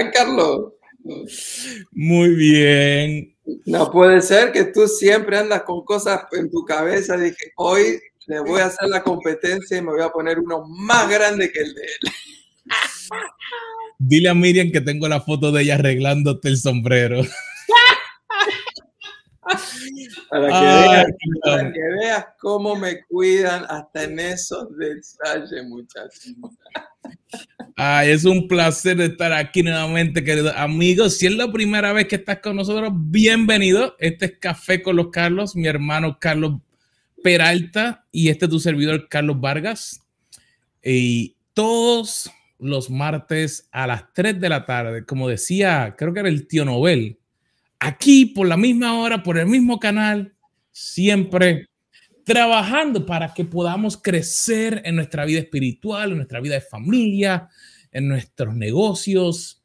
¿Cómo estás, Carlos? Muy bien. No puede ser que tú siempre andas con cosas en tu cabeza. Dije, hoy le voy a hacer la competencia y me voy a poner uno más grande que el de él. Dile a Miriam que tengo la foto de ella arreglándote el sombrero. Para que, Ay, veas, para que veas cómo me cuidan hasta en esos detalles, muchachos. Es un placer estar aquí nuevamente, queridos amigos. Si es la primera vez que estás con nosotros, bienvenido. Este es Café con los Carlos, mi hermano Carlos Peralta y este es tu servidor Carlos Vargas. Y todos los martes a las 3 de la tarde, como decía, creo que era el tío Nobel, aquí por la misma hora, por el mismo canal, siempre trabajando para que podamos crecer en nuestra vida espiritual, en nuestra vida de familia, en nuestros negocios,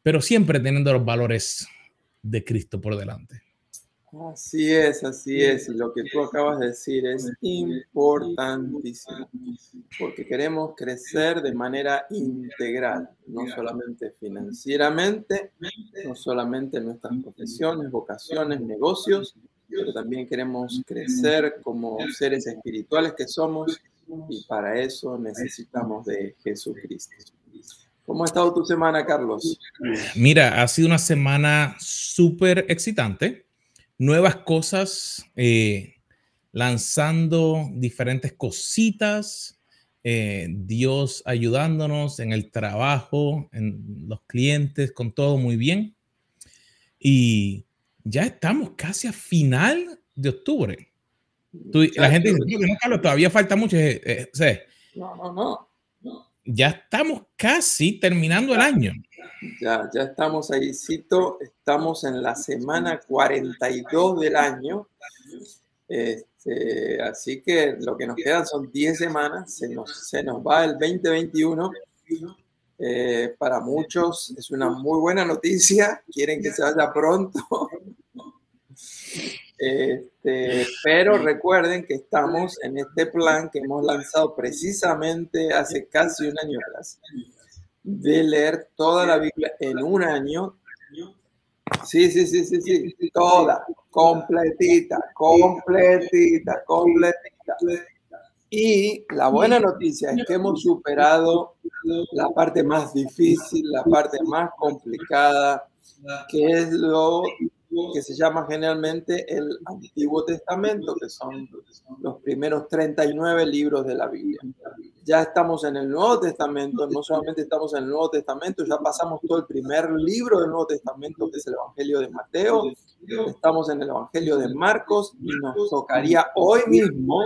pero siempre teniendo los valores de Cristo por delante. Así es, así es. Lo que tú acabas de decir es importantísimo, porque queremos crecer de manera integral, no solamente financieramente, no solamente en nuestras profesiones, vocaciones, negocios, pero también queremos crecer como seres espirituales que somos y para eso necesitamos de Jesucristo. ¿Cómo ha estado tu semana, Carlos? Mira, ha sido una semana súper excitante. Nuevas cosas, eh, lanzando diferentes cositas, eh, Dios ayudándonos en el trabajo, en los clientes, con todo muy bien. Y ya estamos casi a final de octubre. Tú- la gente dice, "No, Carlos, todavía falta mucho. Eh, eh, o sea, No, no, no. ya estamos casi terminando el año. Ya, ya estamos ahí, Cito. Estamos en la semana 42 del año. Este, así que lo que nos quedan son 10 semanas. Se nos, se nos va el 2021. Eh, para muchos es una muy buena noticia. Quieren que se vaya pronto. Este, pero recuerden que estamos en este plan que hemos lanzado precisamente hace casi un año atrás de leer toda la Biblia en un año. Sí, sí, sí, sí, sí, toda, completita, completita, completita. Y la buena noticia es que hemos superado la parte más difícil, la parte más complicada, que es lo que se llama generalmente el Antiguo Testamento, que son los primeros 39 libros de la Biblia. Ya estamos en el Nuevo Testamento, no solamente estamos en el Nuevo Testamento, ya pasamos todo el primer libro del Nuevo Testamento, que es el Evangelio de Mateo, estamos en el Evangelio de Marcos y nos tocaría hoy mismo,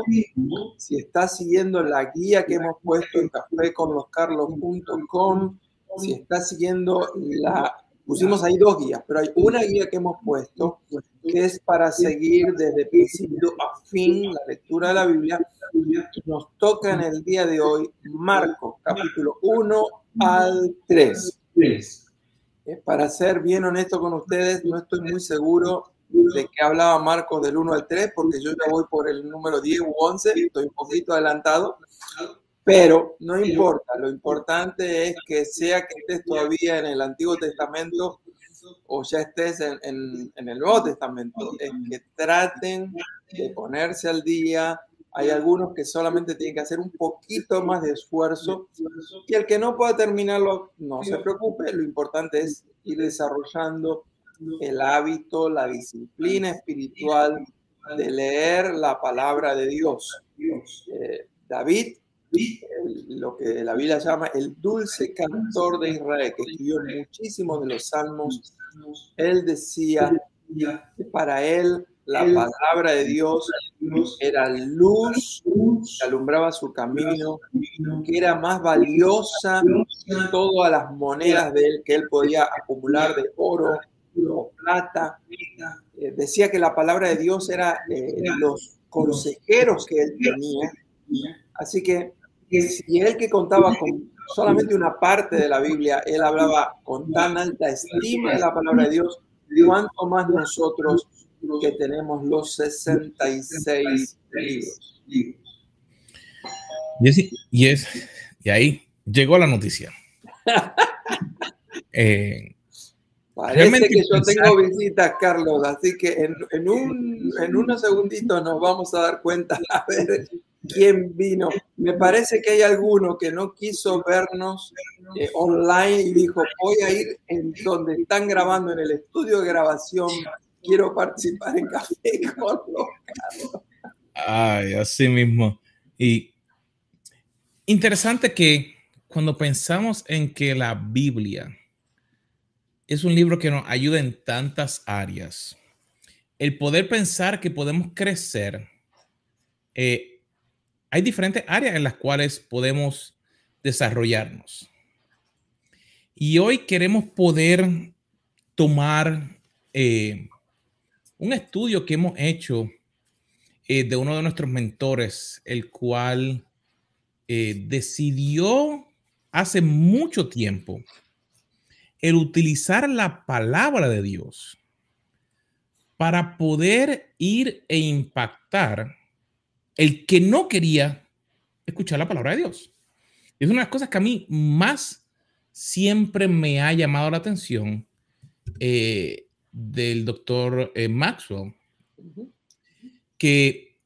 si estás siguiendo la guía que hemos puesto en caféconloscarlos.com, si estás siguiendo la pusimos ahí dos guías, pero hay una guía que hemos puesto que es para seguir desde principio a fin la lectura de la Biblia. Nos toca en el día de hoy Marcos, capítulo 1 al 3. Eh, Para ser bien honesto con ustedes, no estoy muy seguro de que hablaba Marcos del 1 al 3, porque yo ya voy por el número 10 u 11, estoy un poquito adelantado. Pero no importa, lo importante es que sea que estés todavía en el Antiguo Testamento o ya estés en, en- en el Nuevo Testamento, es que traten de ponerse al día, Hay algunos que solamente tienen que hacer un poquito más de esfuerzo y el que no pueda terminarlo, no se preocupe, lo importante es ir desarrollando el hábito, la disciplina espiritual de leer la palabra de Dios. Eh, David, lo que la Biblia llama el dulce cantor de Israel, que escribió muchísimos de los salmos, él decía que para él la palabra de Dios era luz que alumbraba su camino, que era más valiosa que todas las monedas de él que él podía acumular de oro o plata. Eh, decía que la palabra de Dios era eh, los consejeros que él tenía. Así que si él que contaba con solamente una parte de la Biblia, él hablaba con tan alta estima de la palabra de Dios, cuánto más nosotros que tenemos los 66 libros. Y, es, y ahí llegó la noticia. eh, Parece que yo tengo visitas, Carlos, así que en, en, un, en unos segunditos nos vamos a dar cuenta a ver quién vino. Me parece que hay alguno que no quiso vernos eh, online y dijo, voy a ir en donde están grabando, en el estudio de grabación, quiero participar en Café con los Carlos. Ay, así mismo. Y interesante que cuando pensamos en que la Biblia es un libro que nos ayuda en tantas áreas. El poder pensar que podemos crecer, eh, hay diferentes áreas en las cuales podemos desarrollarnos. Y hoy queremos poder tomar eh, un estudio que hemos hecho eh, de uno de nuestros mentores, el cual decidió hace mucho tiempo el utilizar la palabra de Dios para poder ir e impactar el que no quería escuchar la palabra de Dios. Es una de las cosas que a mí más siempre me ha llamado la atención eh, del doctor eh, Maxwell, que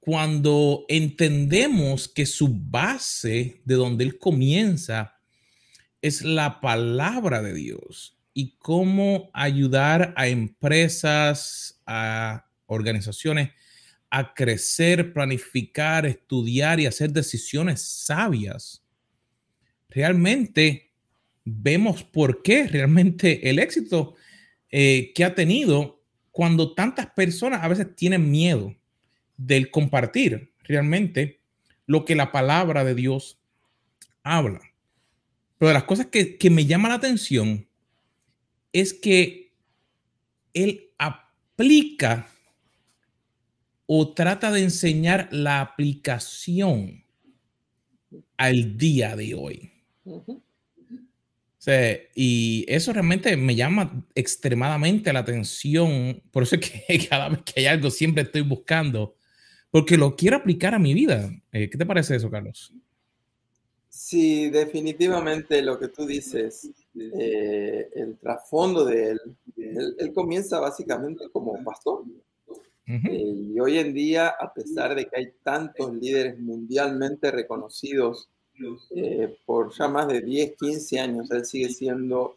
cuando entendemos que su base de donde él comienza es la palabra de Dios y cómo ayudar a empresas, a organizaciones a crecer, planificar, estudiar y hacer decisiones sabias. Realmente vemos por qué realmente el éxito eh, que ha tenido cuando tantas personas a veces tienen miedo del compartir realmente lo que la palabra de Dios habla. Pero de las cosas que, me llama la atención es que él aplica o trata de enseñar la aplicación al día de hoy. y eso realmente me llama extremadamente la atención. Por eso es que cada vez que hay algo siempre estoy buscando, porque lo quiero aplicar a mi vida. Eh, ¿Qué te parece eso, Carlos? Sí, definitivamente lo que tú dices, eh, el trasfondo de él, él, comienza básicamente como pastor. Eh, y hoy en día, a pesar de que hay tantos líderes mundialmente reconocidos eh, por ya más de 10, 15 años, él sigue siendo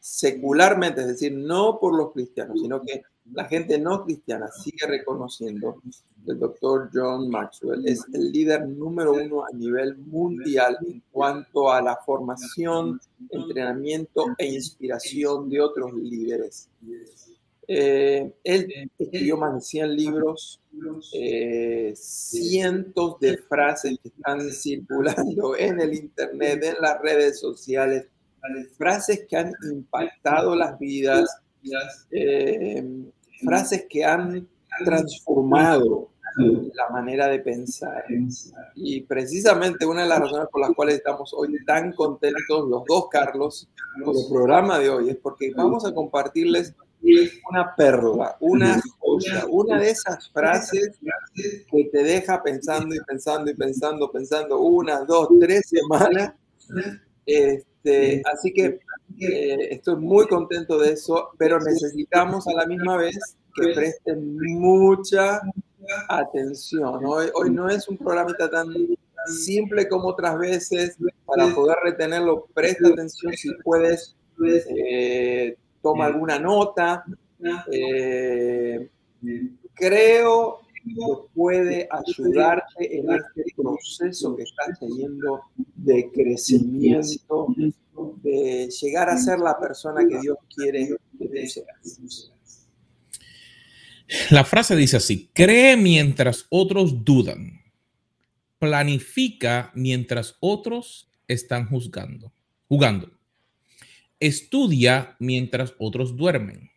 secularmente, es decir, no por los cristianos, sino que la gente no cristiana sigue reconociendo el doctor John Maxwell es el líder número uno a nivel mundial en cuanto a la formación, entrenamiento e inspiración de otros líderes. Eh, él escribió más de 100 libros, eh, cientos de frases que están circulando en el Internet, en las redes sociales, frases que han impactado las vidas, eh, frases que han transformado la manera de pensar. Y precisamente una de las razones por las cuales estamos hoy tan contentos los dos, Carlos, con el programa de hoy, es porque vamos a compartirles una perla, una joya, una de esas frases que te deja pensando y pensando y pensando, pensando una, dos, tres semanas. Este, así que eh, estoy muy contento de eso, pero necesitamos a la misma vez que presten mucha atención. Hoy, hoy no es un programita tan simple como otras veces. Para poder retenerlo, presta atención si puedes, eh, toma alguna nota. Eh, creo que puede ayudarte en este proceso que estás teniendo de crecimiento, de llegar a ser la persona que Dios quiere que seas. La frase dice así, cree mientras otros dudan, planifica mientras otros están juzgando, jugando, estudia mientras otros duermen,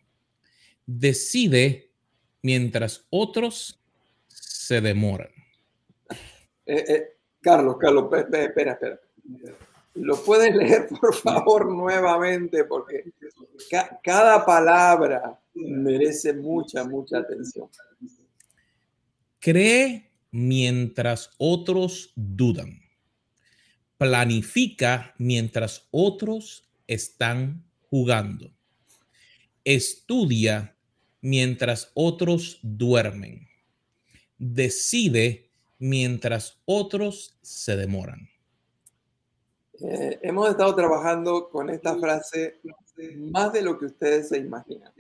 decide mientras otros se demoran. Eh, eh, Carlos, Carlos, espera, espera. Lo puedes leer, por favor, nuevamente, porque cada palabra merece mucha, mucha atención. Cree mientras otros dudan. Planifica mientras otros están jugando. Estudia mientras otros duermen. Decide mientras otros se demoran. Eh, hemos estado trabajando con esta frase más de lo que ustedes se imaginan.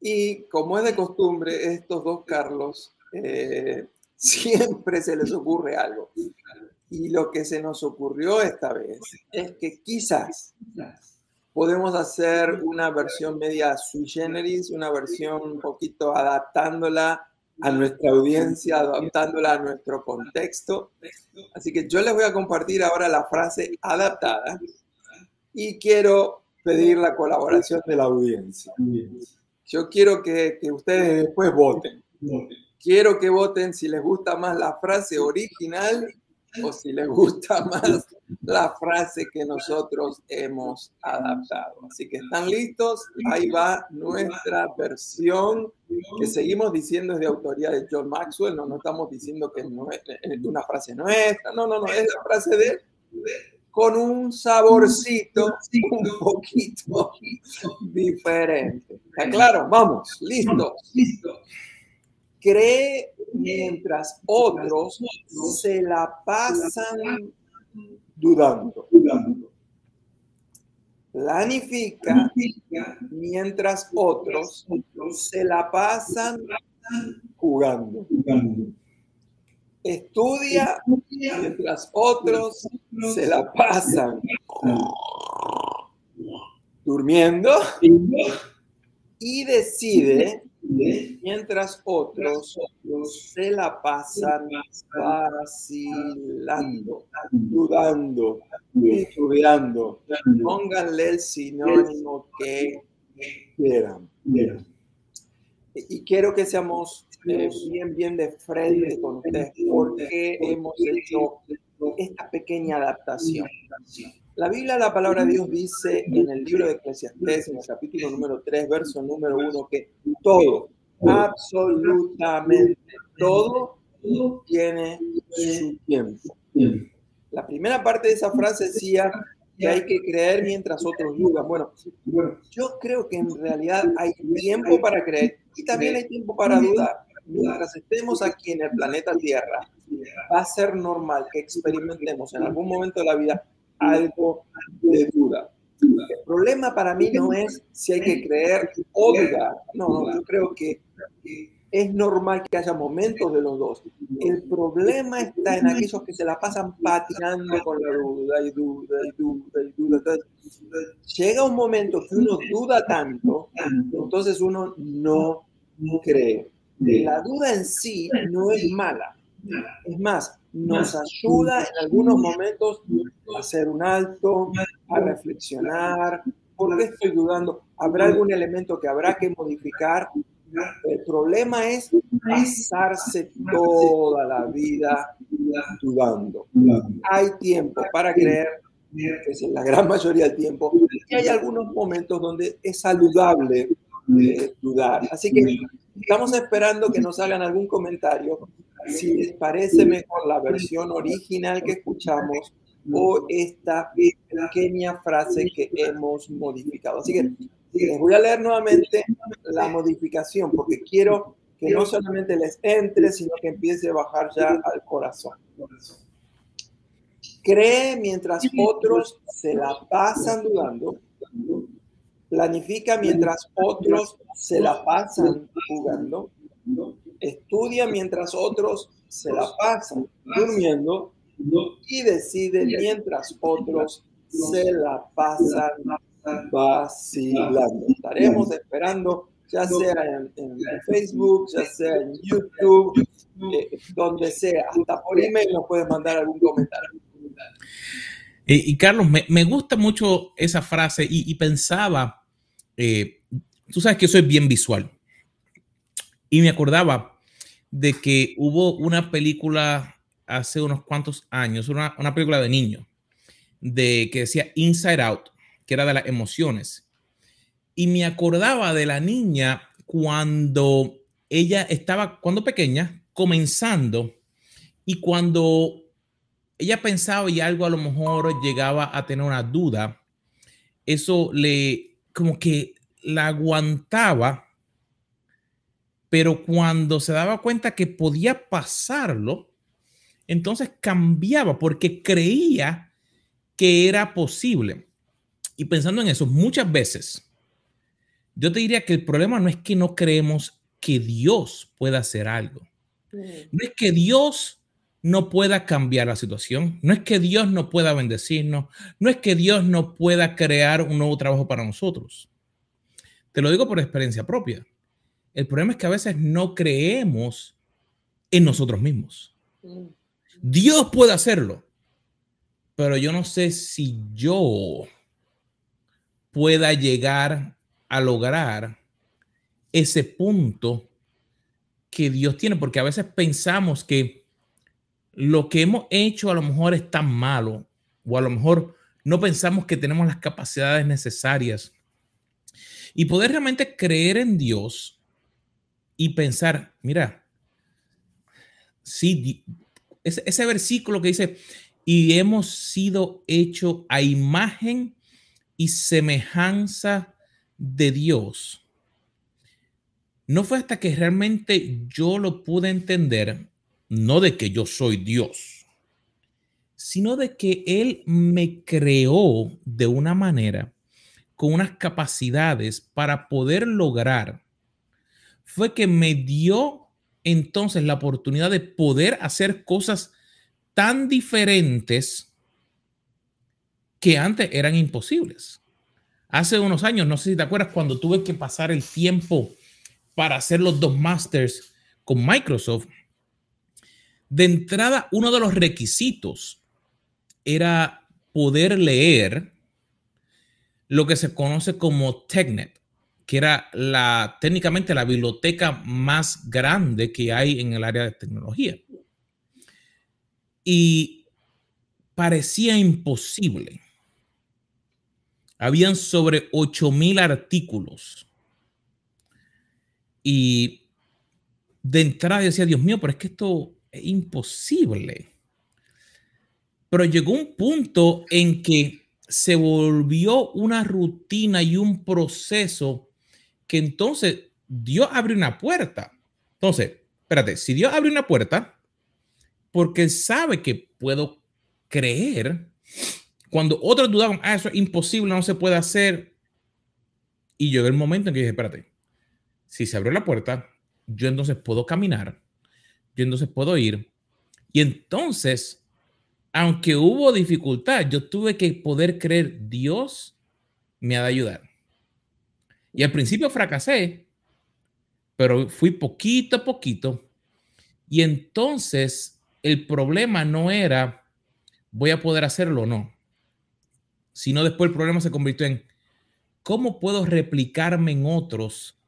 Y como es de costumbre, estos dos Carlos eh, siempre se les ocurre algo. Y lo que se nos ocurrió esta vez es que quizás podemos hacer una versión media sui generis, una versión un poquito adaptándola a nuestra audiencia, adaptándola a nuestro contexto. Así que yo les voy a compartir ahora la frase adaptada y quiero pedir la colaboración de la audiencia. Yo quiero que, ustedes después voten. Quiero que voten si les gusta más la frase original o si les gusta más la frase que nosotros hemos adaptado. Así que están listos, ahí va nuestra versión que seguimos diciendo es de autoría de John Maxwell, no, no estamos diciendo que no es una frase nuestra, no, no, no, es la frase de con un saborcito un poquito diferente. ¿Está claro? Vamos, listo. Cree mientras otros se la pasan dudando. Planifica mientras otros se la pasan jugando. Estudia mientras otros se la pasan durmiendo y decide mientras otros se la pasan vacilando, dudando, estudiando. Pónganle el sinónimo que quieran. Y quiero que seamos eh, bien, bien de frente con ustedes porque hemos hecho esta pequeña adaptación. La Biblia, la palabra de Dios dice en el libro de Eclesiastés, en el capítulo número 3, verso número 1, que todo, absolutamente todo, tiene su tiempo. La primera parte de esa frase decía que hay que creer mientras otros dudan. Bueno, yo creo que en realidad hay tiempo para creer y también hay tiempo para dudar. Mientras estemos aquí en el planeta Tierra, va a ser normal que experimentemos en algún momento de la vida algo de duda. El problema para mí no es si hay que creer o dudar. No, yo creo que es normal que haya momentos de los dos. El problema está en aquellos que se la pasan patinando con la duda y duda y duda y duda. Llega un momento que uno duda tanto, entonces uno no cree. La duda en sí no es mala. Es más, nos ayuda en algunos momentos a hacer un alto, a reflexionar. ¿Por qué estoy dudando? ¿Habrá algún elemento que habrá que modificar? El problema es pasarse toda la vida dudando. Hay tiempo para creer, que es la gran mayoría del tiempo, y hay algunos momentos donde es saludable eh, dudar. Así que estamos esperando que nos hagan algún comentario si les parece mejor la versión original que escuchamos o esta pequeña frase que hemos modificado. Así que les voy a leer nuevamente la modificación porque quiero que no solamente les entre, sino que empiece a bajar ya al corazón. Cree mientras otros se la pasan dudando. Planifica mientras otros se la pasan jugando. Estudia mientras otros se la pasan durmiendo. Y decide mientras otros se la pasan vacilando. Estaremos esperando, ya sea en, Facebook, ya sea en YouTube, eh, donde sea. Hasta por email nos puedes mandar algún comentario. Y, Carlos, me, gusta mucho esa frase y, pensaba, eh, tú sabes que yo soy bien visual, y me acordaba de que hubo una película hace unos cuantos años, una, una película de niño, de que decía Inside Out, que era de las emociones. Y me acordaba de la niña cuando ella estaba, cuando pequeña, comenzando, y cuando ella pensaba y algo a lo mejor llegaba a tener una duda, eso le como que la aguantaba, pero cuando se daba cuenta que podía pasarlo, entonces cambiaba porque creía que era posible. Y pensando en eso, muchas veces, yo te diría que el problema no es que no creemos que Dios pueda hacer algo. No es que Dios no pueda cambiar la situación, no es que Dios no pueda bendecirnos, no es que Dios no pueda crear un nuevo trabajo para nosotros. Te lo digo por experiencia propia. El problema es que a veces no creemos en nosotros mismos. Dios puede hacerlo, pero yo no sé si yo pueda llegar a lograr ese punto que Dios tiene, porque a veces pensamos que lo que hemos hecho a lo mejor es tan malo o a lo mejor no pensamos que tenemos las capacidades necesarias. Y poder realmente creer en Dios y pensar, mira, sí, ese, ese versículo que dice, y hemos sido hecho a imagen y semejanza de Dios. No fue hasta que realmente yo lo pude entender no de que yo soy Dios, sino de que Él me creó de una manera, con unas capacidades para poder lograr, fue que me dio entonces la oportunidad de poder hacer cosas tan diferentes que antes eran imposibles. Hace unos años, no sé si te acuerdas, cuando tuve que pasar el tiempo para hacer los dos masters con Microsoft, de entrada, uno de los requisitos era poder leer lo que se conoce como TechNet, que era técnicamente la biblioteca más grande que hay en el área de tecnología. Y parecía imposible. Habían sobre 8000 artículos. Y de entrada decía, Dios mío, pero es que esto imposible. Pero llegó un punto en que se volvió una rutina y un proceso que entonces Dios abre una puerta. Entonces, espérate, si Dios abre una puerta, porque sabe que puedo creer, cuando otros dudaban, ah, eso es imposible, no se puede hacer. Y llegó el momento en que dije, espérate, si se abrió la puerta, yo entonces puedo caminar yo entonces puedo ir. Y entonces, aunque hubo dificultad, yo tuve que poder creer, Dios me ha de ayudar. Y al principio fracasé, pero fui poquito a poquito. Y entonces el problema no era, voy a poder hacerlo o no, sino después el problema se convirtió en, ¿cómo puedo replicarme en otros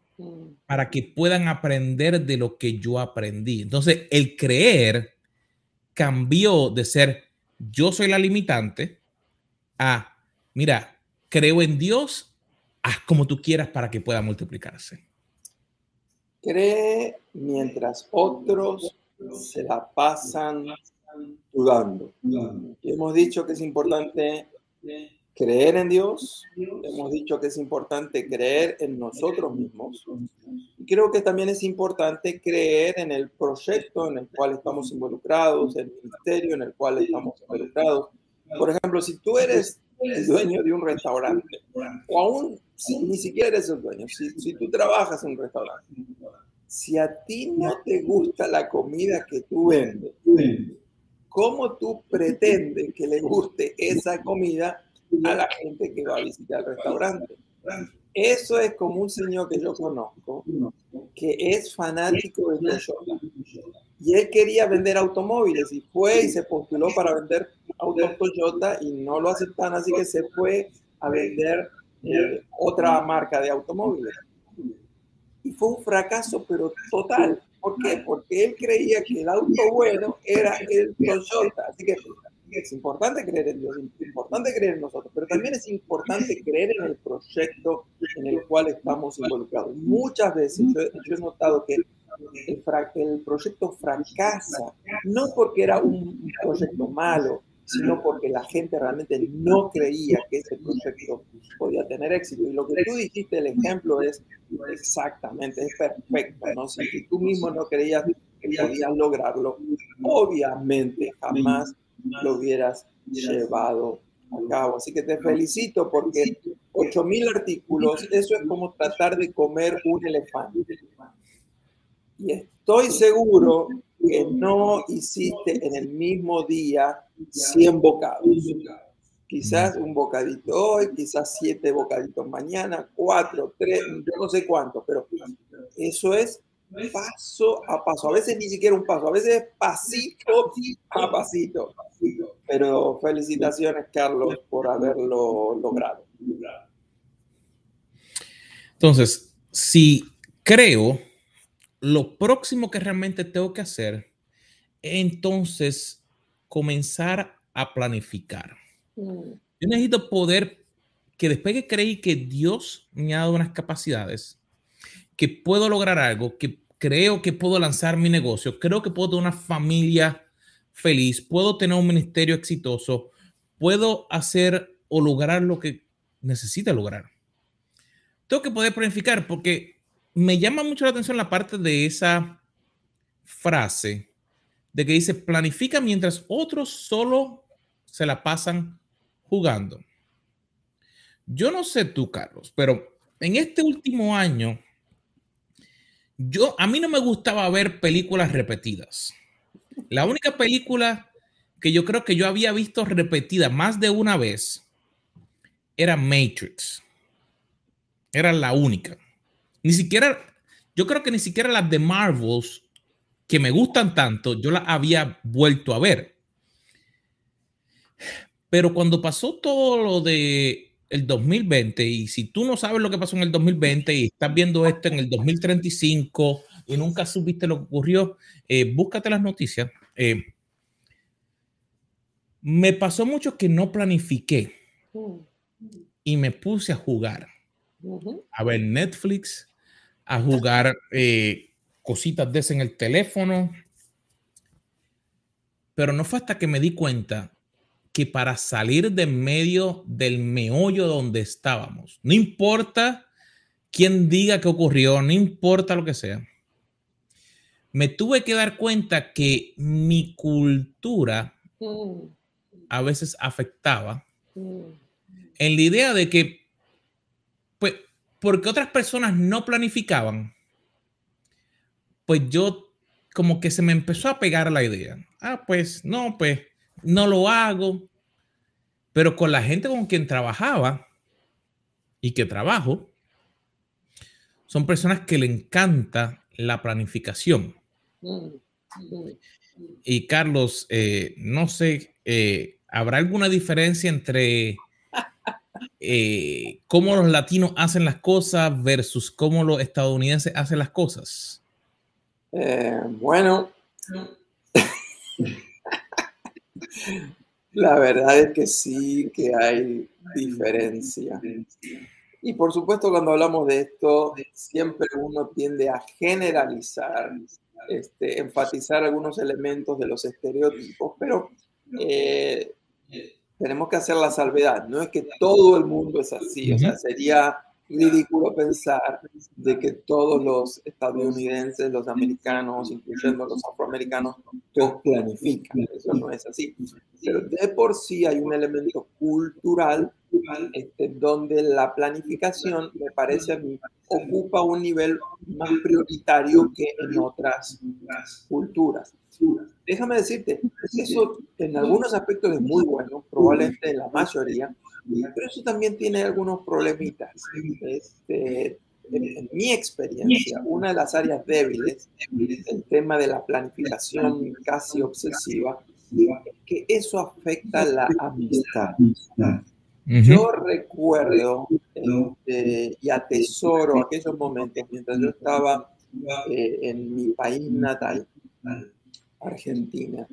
para que puedan aprender de lo que yo aprendí. Entonces, el creer cambió de ser yo soy la limitante a, mira, creo en Dios, haz como tú quieras para que pueda multiplicarse. Cree mientras otros se la pasan dudando. Y hemos dicho que es importante creer en Dios, hemos dicho que es importante creer en nosotros mismos. Y creo que también es importante creer en el proyecto en el cual estamos involucrados, el ministerio en el cual estamos involucrados. Por ejemplo, si tú eres el dueño de un restaurante, o aún si ni siquiera eres el dueño, si, si tú trabajas en un restaurante, si a ti no te gusta la comida que tú vendes, ¿cómo tú pretendes que le guste esa comida a la gente que va a visitar el restaurante? Eso es como un señor que yo conozco, que es fanático de Toyota. Y él quería vender automóviles y fue y se postuló para vender autos Toyota y no lo aceptan, así que se fue a vender eh, otra marca de automóviles. Y fue un fracaso, pero total. ¿Por qué? Porque él creía que el auto bueno era el Toyota. Así que es importante creer en Dios, es importante creer en nosotros, pero también es importante creer en el proyecto en el cual estamos involucrados. Muchas veces yo, he notado que el, el, proyecto fracasa, no porque era un proyecto malo, sino porque la gente realmente no creía que ese proyecto podía tener éxito. Y lo que tú dijiste, el ejemplo es exactamente, es perfecto. ¿no? Si tú mismo no creías que podías lograrlo, obviamente jamás lo hubieras llevado a cabo. Así que te felicito porque 8.000 artículos, eso es como tratar de comer un elefante. Y estoy seguro que no hiciste en el mismo día 100 bocados. Quizás un bocadito hoy, quizás siete bocaditos mañana, cuatro, tres, yo no sé cuánto, pero eso es paso a paso. A veces ni siquiera un paso, a veces es pasito a pasito. Pero felicitaciones, Carlos, por haberlo logrado. Entonces, si creo, lo próximo que realmente tengo que hacer, entonces comenzar a planificar. Mm. Yo necesito poder, que después que creí que Dios me ha dado unas capacidades, que puedo lograr algo, que creo que puedo lanzar mi negocio, creo que puedo tener una familia feliz, puedo tener un ministerio exitoso, puedo hacer o lograr lo que necesita lograr. Tengo que poder planificar porque me llama mucho la atención la parte de esa frase de que dice, planifica mientras otros solo se la pasan jugando. Yo no sé tú, Carlos, pero en este último año, yo, a mí no me gustaba ver películas repetidas. La única película que yo creo que yo había visto repetida más de una vez era Matrix. Era la única. Ni siquiera, yo creo que ni siquiera las de Marvels que me gustan tanto, yo las había vuelto a ver. Pero cuando pasó todo lo de el 2020, y si tú no sabes lo que pasó en el 2020 y estás viendo esto en el 2035 y nunca supiste lo que ocurrió, eh, búscate las noticias. Eh, me pasó mucho que no planifiqué y me puse a jugar, a ver Netflix, a jugar eh, cositas de ese en el teléfono. Pero no fue hasta que me di cuenta que para salir de medio del meollo donde estábamos, no importa quién diga qué ocurrió, no importa lo que sea, me tuve que dar cuenta que mi cultura mm. a veces afectaba mm. en la idea de que, porque otras personas no planificaban, pues yo como que se me empezó a pegar la idea. Ah, pues no, pues no lo hago. Pero con la gente con quien trabajaba y que trabajo, son personas que le encanta la planificación. Y Carlos, eh, no sé, eh, ¿habrá alguna diferencia entre eh, cómo los latinos hacen las cosas versus cómo los estadounidenses hacen las cosas? Eh, bueno, la verdad es que sí que hay diferencia. Y por supuesto cuando hablamos de esto, siempre uno tiende a generalizar, este, enfatizar algunos elementos de los estereotipos, pero eh, tenemos que hacer la salvedad. No es que todo el mundo es así, o sea, sería ridículo pensar de que todos los estadounidenses, los americanos, incluyendo los afroamericanos, todos planifican. Eso no es así. Pero de por sí hay un elemento cultural este, donde la planificación, me parece a mí, ocupa un nivel más prioritario que en otras culturas. Déjame decirte, eso en algunos aspectos es muy bueno, probablemente en la mayoría, pero eso también tiene algunos problemitas. Este, en, mi experiencia, una de las áreas débiles es el tema de la planificación casi obsesiva, es que eso afecta la amistad. Yo recuerdo este, y atesoro aquellos momentos mientras yo estaba eh, en mi país natal, Argentina,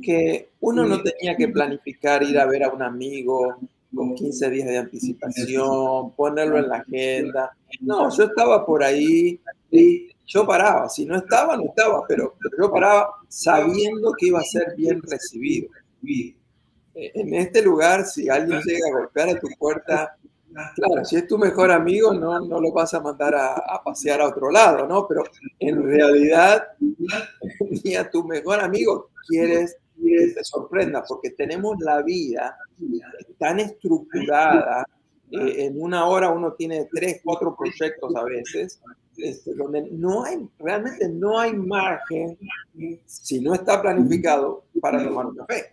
que uno no tenía que planificar ir a ver a un amigo con 15 días de anticipación, ponerlo en la agenda. No, yo estaba por ahí y yo paraba. Si no estaba, no estaba, pero, yo paraba sabiendo que iba a ser bien recibido. En este lugar, si alguien llega a golpear a tu puerta, claro, si es tu mejor amigo, no, no lo vas a mandar a, a pasear a otro lado, ¿no? Pero en realidad, ni a tu mejor amigo quieres que te sorprenda, porque tenemos la vida tan estructurada, eh, en una hora uno tiene tres, cuatro proyectos a veces, este, donde no hay, realmente no hay margen, si no está planificado, para tomar un café.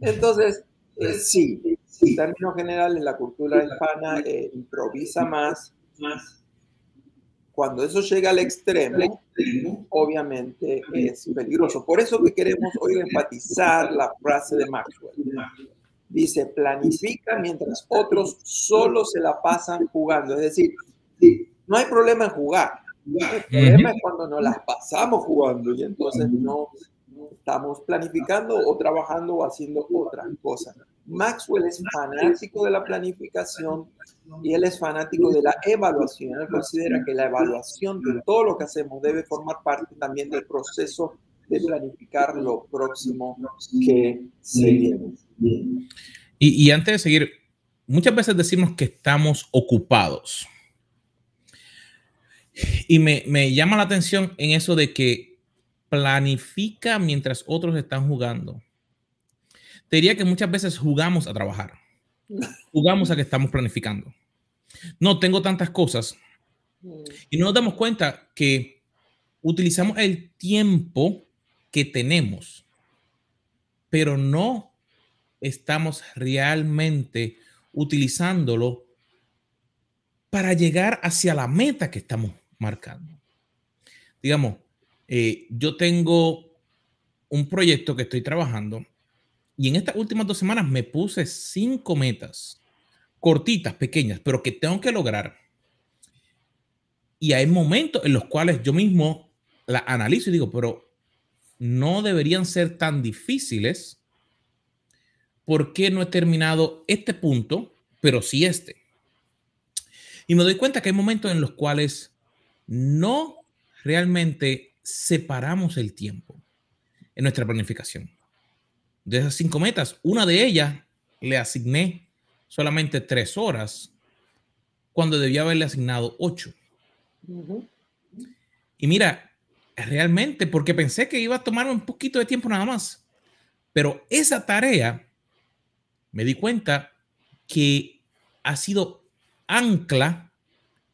Entonces, eh, sí, en términos generales, la cultura hispana eh, improvisa más, más cuando eso llega al extremo, obviamente es peligroso. Por eso que queremos hoy enfatizar la frase de Maxwell. Dice, planifica mientras otros solo se la pasan jugando. Es decir, no hay problema en jugar. El problema es cuando nos las pasamos jugando y entonces no estamos planificando o trabajando o haciendo otra cosa. Maxwell es fanático de la planificación y él es fanático de la evaluación. Él considera que la evaluación de todo lo que hacemos debe formar parte también del proceso de planificar lo próximo que seguimos. Y, y antes de seguir, muchas veces decimos que estamos ocupados. Y me, me llama la atención en eso de que planifica mientras otros están jugando. Te diría que muchas veces jugamos a trabajar. Jugamos a que estamos planificando. No tengo tantas cosas. Y no nos damos cuenta que utilizamos el tiempo que tenemos, pero no estamos realmente utilizándolo para llegar hacia la meta que estamos marcando. Digamos, eh, yo tengo un proyecto que estoy trabajando y en estas últimas dos semanas me puse cinco metas cortitas, pequeñas, pero que tengo que lograr. Y hay momentos en los cuales yo mismo la analizo y digo, pero no deberían ser tan difíciles. ¿Por qué no he terminado este punto, pero sí este? Y me doy cuenta que hay momentos en los cuales no realmente separamos el tiempo en nuestra planificación. De esas cinco metas, una de ellas le asigné solamente tres horas cuando debía haberle asignado ocho. Y mira, realmente, porque pensé que iba a tomar un poquito de tiempo nada más, pero esa tarea me di cuenta que ha sido ancla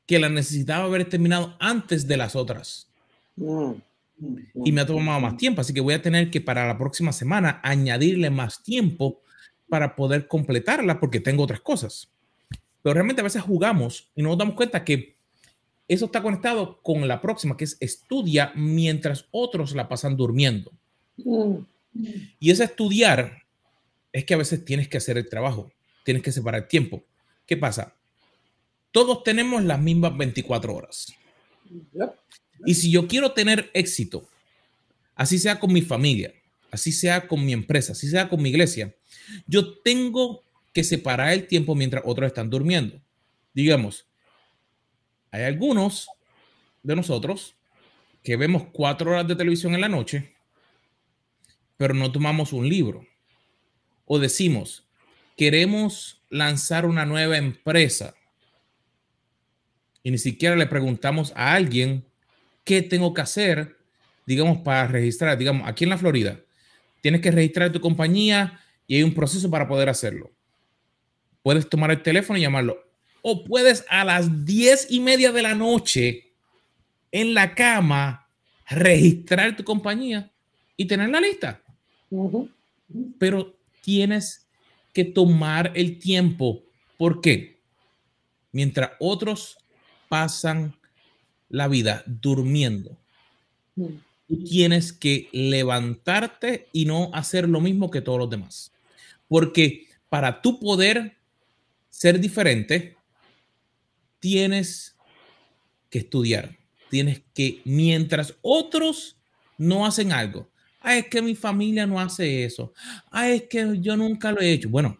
que la necesitaba haber terminado antes de las otras. Y me ha tomado más tiempo, así que voy a tener que para la próxima semana añadirle más tiempo para poder completarla porque tengo otras cosas. Pero realmente a veces jugamos y no nos damos cuenta que eso está conectado con la próxima, que es estudia mientras otros la pasan durmiendo. Mm. Y ese estudiar es que a veces tienes que hacer el trabajo, tienes que separar tiempo. ¿Qué pasa? Todos tenemos las mismas 24 horas. Y si yo quiero tener éxito, así sea con mi familia, así sea con mi empresa, así sea con mi iglesia, yo tengo que separar el tiempo mientras otros están durmiendo. Digamos, hay algunos de nosotros que vemos cuatro horas de televisión en la noche, pero no tomamos un libro o decimos, queremos lanzar una nueva empresa y ni siquiera le preguntamos a alguien qué tengo que hacer, digamos, para registrar, digamos, aquí en la Florida, tienes que registrar tu compañía y hay un proceso para poder hacerlo. Puedes tomar el teléfono y llamarlo. O puedes a las diez y media de la noche en la cama registrar tu compañía y tener la lista. Pero tienes que tomar el tiempo. ¿Por qué? Mientras otros pasan la vida durmiendo, tú tienes que levantarte y no hacer lo mismo que todos los demás. Porque para tu poder ser diferente, tienes que estudiar. Tienes que, mientras otros no hacen algo, Ay, es que mi familia no hace eso. Ay, es que yo nunca lo he hecho. Bueno,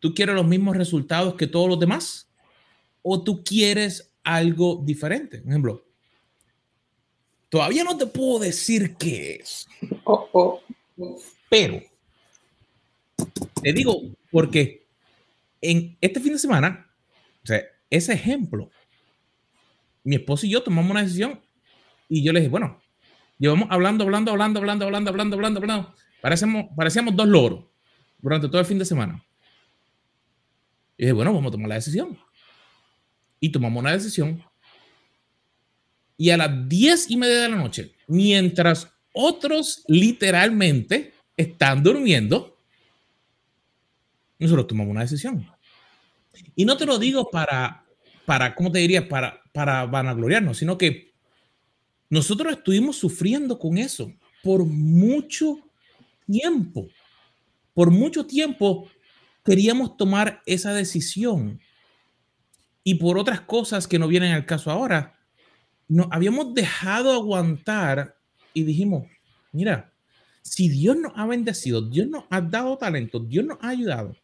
¿tú quieres los mismos resultados que todos los demás? ¿O tú quieres algo diferente? Por ejemplo, todavía no te puedo decir qué es. Oh, oh. Pero te digo, porque en este fin de semana, o sea, ese ejemplo, mi esposo y yo tomamos una decisión y yo le dije, bueno, Llevamos hablando, hablando, hablando, hablando, hablando, hablando, hablando, hablando. Parecemos, parecíamos dos loros durante todo el fin de semana. Y dije, bueno, vamos a tomar la decisión. Y tomamos una decisión. Y a las diez y media de la noche, mientras otros literalmente están durmiendo, nosotros tomamos una decisión. Y no te lo digo para, para ¿cómo te diría? Para, para vanagloriarnos, sino que nosotros estuvimos sufriendo con eso por mucho tiempo. Por mucho tiempo queríamos tomar esa decisión. Y por otras cosas que no vienen al caso ahora, nos habíamos dejado aguantar y dijimos, mira, si Dios nos ha bendecido, Dios nos ha dado talento, Dios nos ha ayudado,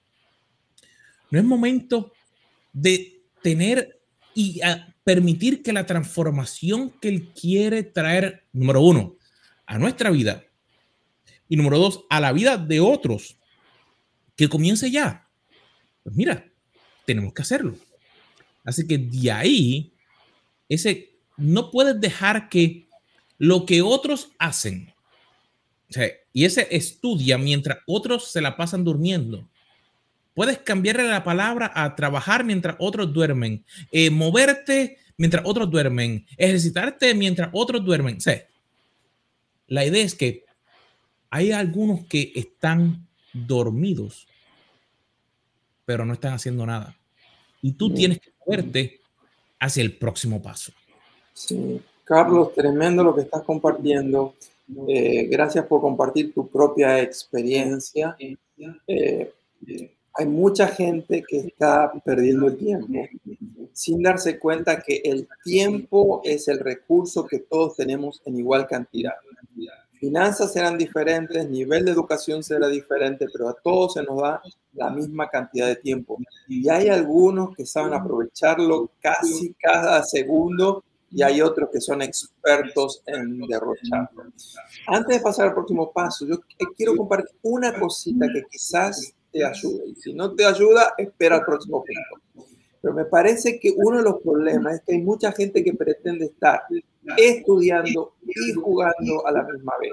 no es momento de tener y permitir que la transformación que Él quiere traer, número uno, a nuestra vida y número dos, a la vida de otros, que comience ya. Pues mira, tenemos que hacerlo. Así que de ahí, ese, no puedes dejar que lo que otros hacen, y ese estudia mientras otros se la pasan durmiendo, Puedes cambiarle la palabra a trabajar mientras otros duermen, eh, moverte mientras otros duermen, ejercitarte mientras otros duermen. O la idea es que hay algunos que están dormidos, pero no están haciendo nada. Y tú tienes que moverte hacia el próximo paso. Sí, Carlos, tremendo lo que estás compartiendo. Eh, gracias por compartir tu propia experiencia. Eh, hay mucha gente que está perdiendo el tiempo sin darse cuenta que el tiempo es el recurso que todos tenemos en igual cantidad. Finanzas serán diferentes, nivel de educación será diferente, pero a todos se nos da la misma cantidad de tiempo. Y hay algunos que saben aprovecharlo casi cada segundo y hay otros que son expertos en derrocharlo. Antes de pasar al próximo paso, yo quiero compartir una cosita que quizás te ayude. Y si no te ayuda, espera el próximo punto. Pero me parece que uno de los problemas es que hay mucha gente que pretende estar estudiando y jugando a la misma vez.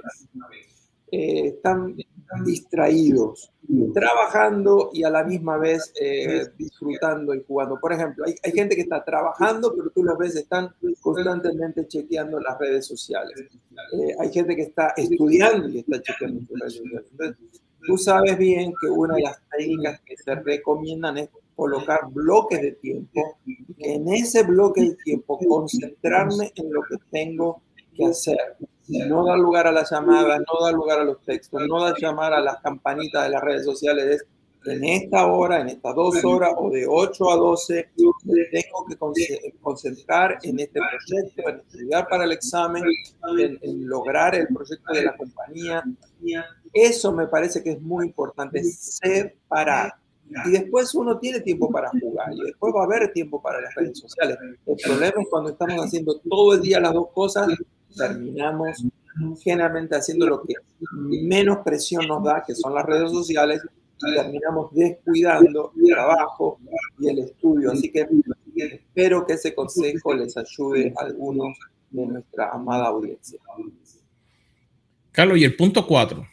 Eh, están distraídos, trabajando y a la misma vez eh, disfrutando y jugando. Por ejemplo, hay, hay, gente que está trabajando, pero tú los ves, están constantemente chequeando las redes sociales. Eh, hay gente que está estudiando y está chequeando las redes sociales. Tú sabes bien que una de las técnicas que se recomiendan es colocar bloques de tiempo en ese bloque de tiempo concentrarme en lo que tengo que hacer. No dar lugar a las llamadas, no dar lugar a los textos, no dar llamar a las campanitas de las redes sociales. Es en esta hora, en estas dos horas o de 8 a 12, tengo que concentrar en este proyecto, en estudiar para el examen, en, en lograr el proyecto de la compañía, eso me parece que es muy importante, separar. Y después uno tiene tiempo para jugar y después va a haber tiempo para las redes sociales. El problema es cuando estamos haciendo todo el día las dos cosas, terminamos generalmente haciendo lo que menos presión nos da, que son las redes sociales, y terminamos descuidando el trabajo y el estudio. Así que espero que ese consejo les ayude a algunos de nuestra amada audiencia. Carlos, y el punto cuatro.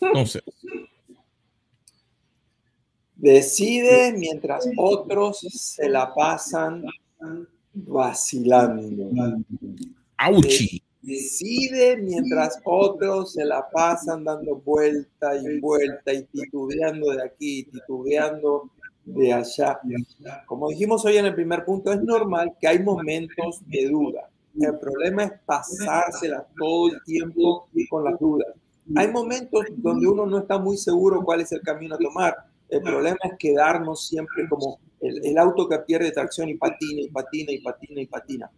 Entonces. Decide mientras otros se la pasan vacilando. ¡Auchi! Decide mientras otros se la pasan dando vuelta y vuelta y titubeando de aquí, titubeando de allá. Como dijimos hoy en el primer punto, es normal que hay momentos de duda. El problema es pasársela todo el tiempo con las dudas. Hay momentos donde uno no está muy seguro cuál es el camino a tomar. El problema es quedarnos siempre como el, auto que pierde tracción y patina y patina y patina y patina.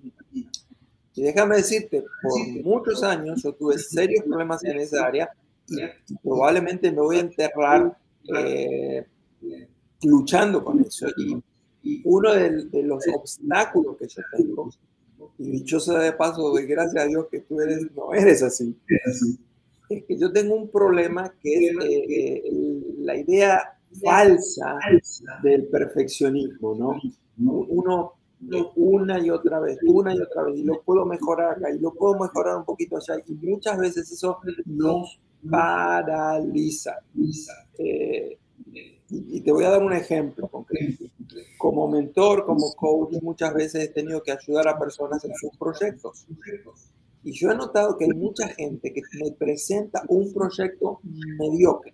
Y déjame decirte, por muchos años yo tuve serios problemas en esa área y, probablemente me voy a enterrar eh, luchando con eso. Y, uno de, de, los obstáculos que yo tengo, y dichosa de paso, doy gracias a Dios que tú eres, no eres así, es que yo tengo un problema que es eh, eh, la idea falsa del perfeccionismo, ¿no? Uno una y otra vez, una y otra vez, y lo puedo mejorar acá, y lo puedo mejorar un poquito allá, y muchas veces eso nos paraliza. Eh, y te voy a dar un ejemplo concreto. Como mentor, como coach, muchas veces he tenido que ayudar a personas en sus proyectos. Y yo he notado que hay mucha gente que me presenta un proyecto mediocre.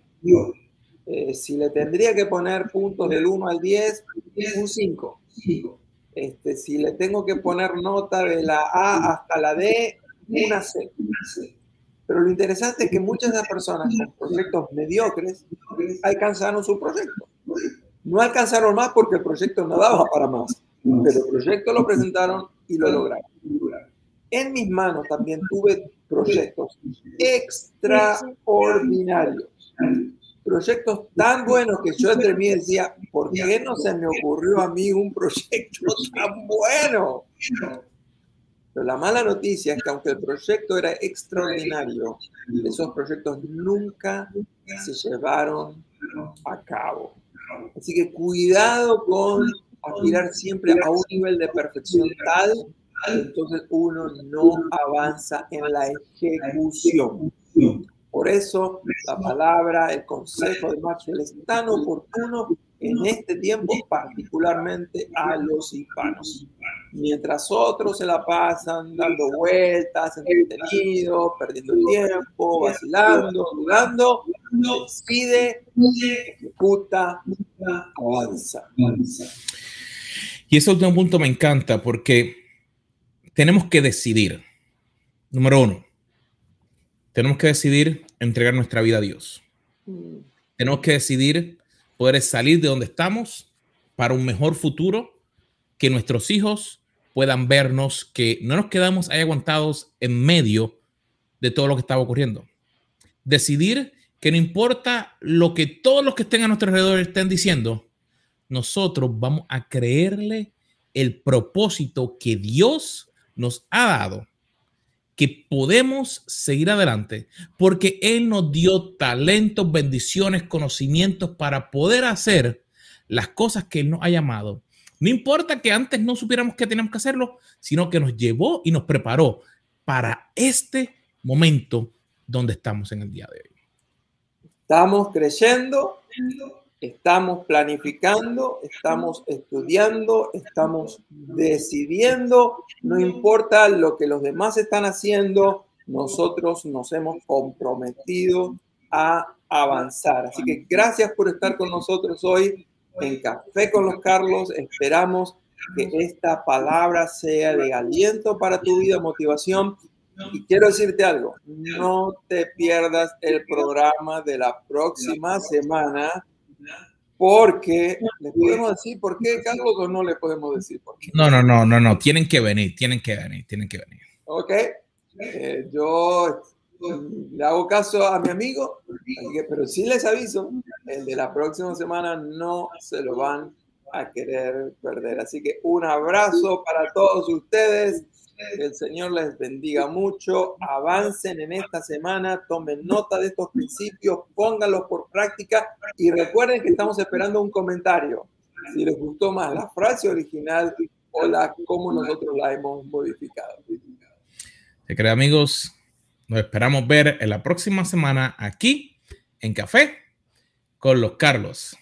Eh, si le tendría que poner puntos del 1 al 10, un 5. Este, si le tengo que poner nota de la A hasta la D, una C. Pero lo interesante es que muchas de las personas con proyectos mediocres alcanzaron su proyecto. No alcanzaron más porque el proyecto no daba para más, pero el proyecto lo presentaron y lo lograron. En mis manos también tuve proyectos extraordinarios. Proyectos tan buenos que yo entre mí decía, ¿por qué no se me ocurrió a mí un proyecto tan bueno? Pero la mala noticia es que aunque el proyecto era extraordinario, esos proyectos nunca se llevaron a cabo. Así que cuidado con aspirar siempre a un nivel de perfección tal entonces uno no avanza en la ejecución. Por eso la palabra, el consejo de Maxwell es tan oportuno en este tiempo, particularmente a los hispanos. Mientras otros se la pasan dando vueltas, entretenidos, perdiendo tiempo, vacilando, dudando, decide, ejecuta, avanza. Y ese último punto me encanta porque tenemos que decidir. Número uno, tenemos que decidir entregar nuestra vida a Dios. Tenemos que decidir poder salir de donde estamos para un mejor futuro, que nuestros hijos puedan vernos, que no nos quedamos ahí aguantados en medio de todo lo que estaba ocurriendo. Decidir que no importa lo que todos los que estén a nuestro alrededor estén diciendo, nosotros vamos a creerle el propósito que Dios nos ha dado que podemos seguir adelante porque Él nos dio talentos, bendiciones, conocimientos para poder hacer las cosas que Él nos ha llamado. No importa que antes no supiéramos que teníamos que hacerlo, sino que nos llevó y nos preparó para este momento donde estamos en el día de hoy. Estamos creyendo estamos planificando, estamos estudiando, estamos decidiendo, no importa lo que los demás están haciendo, nosotros nos hemos comprometido a avanzar. Así que gracias por estar con nosotros hoy en Café con los Carlos. Esperamos que esta palabra sea de aliento para tu vida, motivación. Y quiero decirte algo, no te pierdas el programa de la próxima semana porque, ¿le podemos decir por qué, Carlos, o no le podemos decir por qué? No, no, no, no, no, tienen que venir, tienen que venir, tienen que venir. Ok, eh, yo le hago caso a mi amigo, pero sí les aviso, el de la próxima semana no se lo van a querer perder. Así que un abrazo para todos ustedes Que el Señor les bendiga mucho. Avancen en esta semana, tomen nota de estos principios, pónganlos por práctica y recuerden que estamos esperando un comentario. Si les gustó más la frase original o la cómo nosotros la hemos modificado. Se cree, amigos. Nos esperamos ver en la próxima semana aquí en Café con los Carlos.